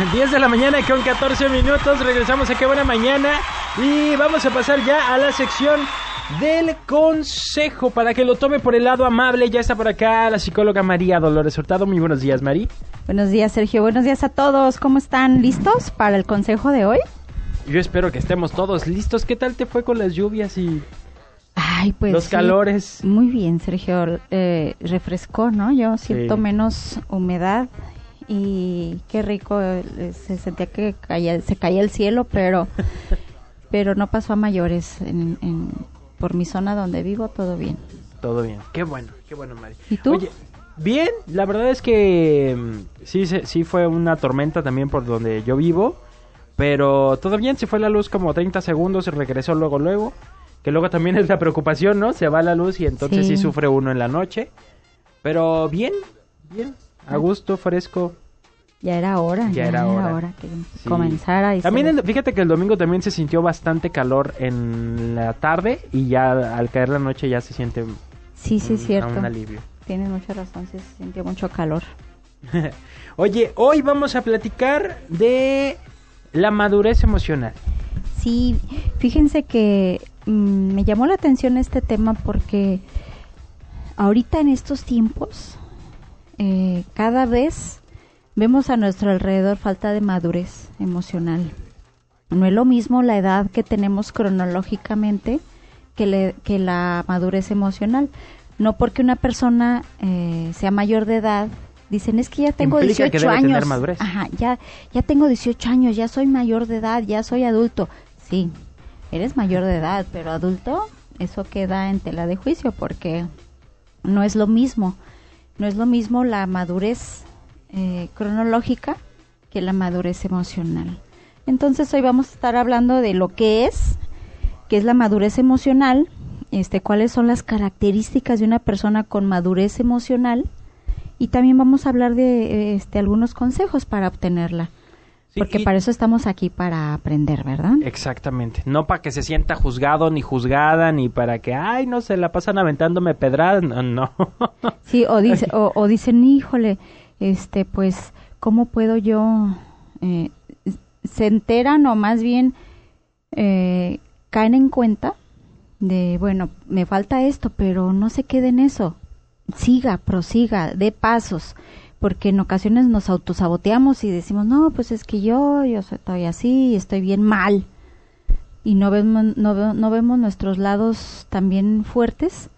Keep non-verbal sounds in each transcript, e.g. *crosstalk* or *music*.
*laughs* 10 de la mañana con 14 minutos. Regresamos a Qué Buena Mañana. Y vamos a pasar ya a la sección del consejo para que lo tome por el lado amable. Ya está por acá la psicóloga María Dolores Hurtado. Muy buenos días, Mari. Buenos días, Sergio. Buenos días a todos. ¿Cómo están? ¿Listos para el consejo de hoy? Yo espero que estemos todos listos. ¿Qué tal te fue con las lluvias y Ay, pues. los sí. calores? Muy bien, Sergio. Eh, refrescó, ¿no? Yo siento Sí. menos humedad y qué rico. eh, se sentía que caía, se caía el cielo, pero, *laughs* pero no pasó a mayores. En, en- por mi zona donde vivo, todo bien. Todo bien. Qué bueno, qué bueno, Mari. ¿Y tú? Oye, bien, la verdad es que mm, sí, sí fue una tormenta también por donde yo vivo, pero todo bien, se fue la luz como 30 segundos y regresó luego, luego, que luego también es la preocupación, ¿no? Se va la luz y entonces sí, Sí. sufre uno en la noche, pero bien, bien, a gusto, fresco. Ya era hora. Ya era hora. que Sí. comenzara. Y También, el- fíjate que el domingo también se sintió bastante calor en la tarde y ya al caer la noche ya se siente Sí, sí, un- cierto. un alivio. Tienes mucha razón, se sintió mucho calor. *laughs* Oye, hoy vamos a platicar de la madurez emocional. Sí, fíjense que mm, me llamó la atención este tema porque ahorita en estos tiempos eh, cada vez vemos a nuestro alrededor falta de madurez emocional. No es lo mismo la edad que tenemos cronológicamente que, le- que la madurez emocional. No porque una persona eh, sea mayor de edad, dicen es que ya tengo Implica que 18 debe tener años. madurez. Ajá, ya, ya tengo 18 años, ya soy mayor de edad, ya soy adulto. Sí, eres mayor de edad, pero adulto, eso queda en tela de juicio porque no es lo mismo. No es lo mismo la madurez eh, cronológica que la madurez emocional. Entonces hoy vamos a estar hablando de lo que es, que es la madurez emocional, este, cuáles son las características de una persona con madurez emocional y también vamos a hablar de este, algunos consejos para obtenerla. Sí, Porque y- para eso estamos aquí, para aprender, ¿verdad? Exactamente. No para que se sienta juzgado ni juzgada, ni para que, ay, no se la pasan aventándome pedradas. No, no. *laughs* Sí, o, dice, o, o dicen, híjole, este, pues, ¿cómo puedo yo? eh, se enteran o más bien eh, caen en cuenta de, bueno, me falta esto, pero no se quede en eso. Siga, prosiga, dé pasos, porque en ocasiones nos autosaboteamos y decimos, no, pues es que yo, yo estoy así, estoy bien mal. Y no vemos, no, no vemos nuestros lados también fuertes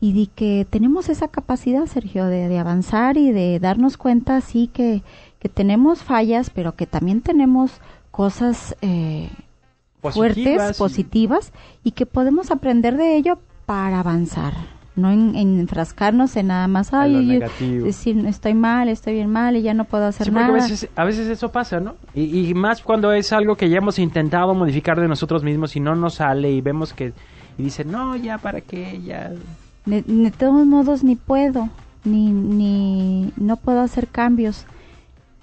y di que tenemos esa capacidad, Sergio, de, de avanzar y de darnos cuenta, sí, que, que tenemos fallas, pero que también tenemos cosas eh, fuertes, y- positivas, y que podemos aprender de ello para avanzar, no en, en enfrascarnos en nada más, ay, yo- decir, estoy mal, estoy bien mal y ya no puedo hacer Sí, porque a nada. veces, a veces eso pasa, ¿no? Y, y más cuando es algo que ya hemos intentado modificar de nosotros mismos y no nos sale y vemos que... Y dicen, no, ya, ¿para qué? Ya... De, de todos modos ni puedo, ni, ni no puedo hacer cambios.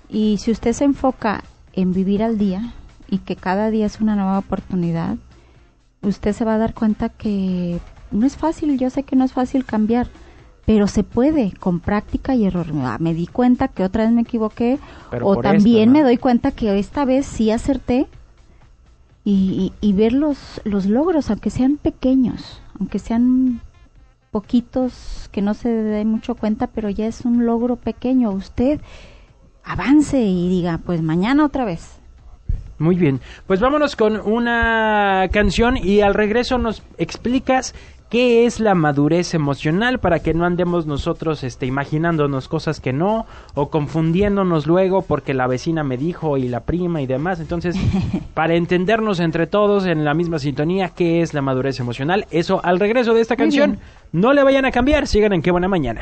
Y si usted se enfoca en vivir al día y que cada día es una nueva oportunidad, usted se va a dar cuenta que no es fácil, yo sé que no es fácil cambiar, pero se puede con práctica y error. Ah, Me di cuenta que otra vez me equivoqué Pero o también esto, ¿no? me doy cuenta que esta vez sí acerté y, y- y ver los, los logros, aunque sean pequeños, aunque sean poquitos que no se dé mucho cuenta, pero ya es un logro pequeño. Usted avance y diga, pues mañana otra vez. Muy bien, pues vámonos con una canción y al regreso nos explicas qué es la madurez emocional para que no andemos nosotros este, imaginándonos cosas que no o confundiéndonos luego porque la vecina me dijo y la prima y demás. Entonces, *laughs* para entendernos entre todos en la misma sintonía, qué es la madurez emocional, eso al regreso de esta canción, no le vayan a cambiar, sigan en qué buena mañana.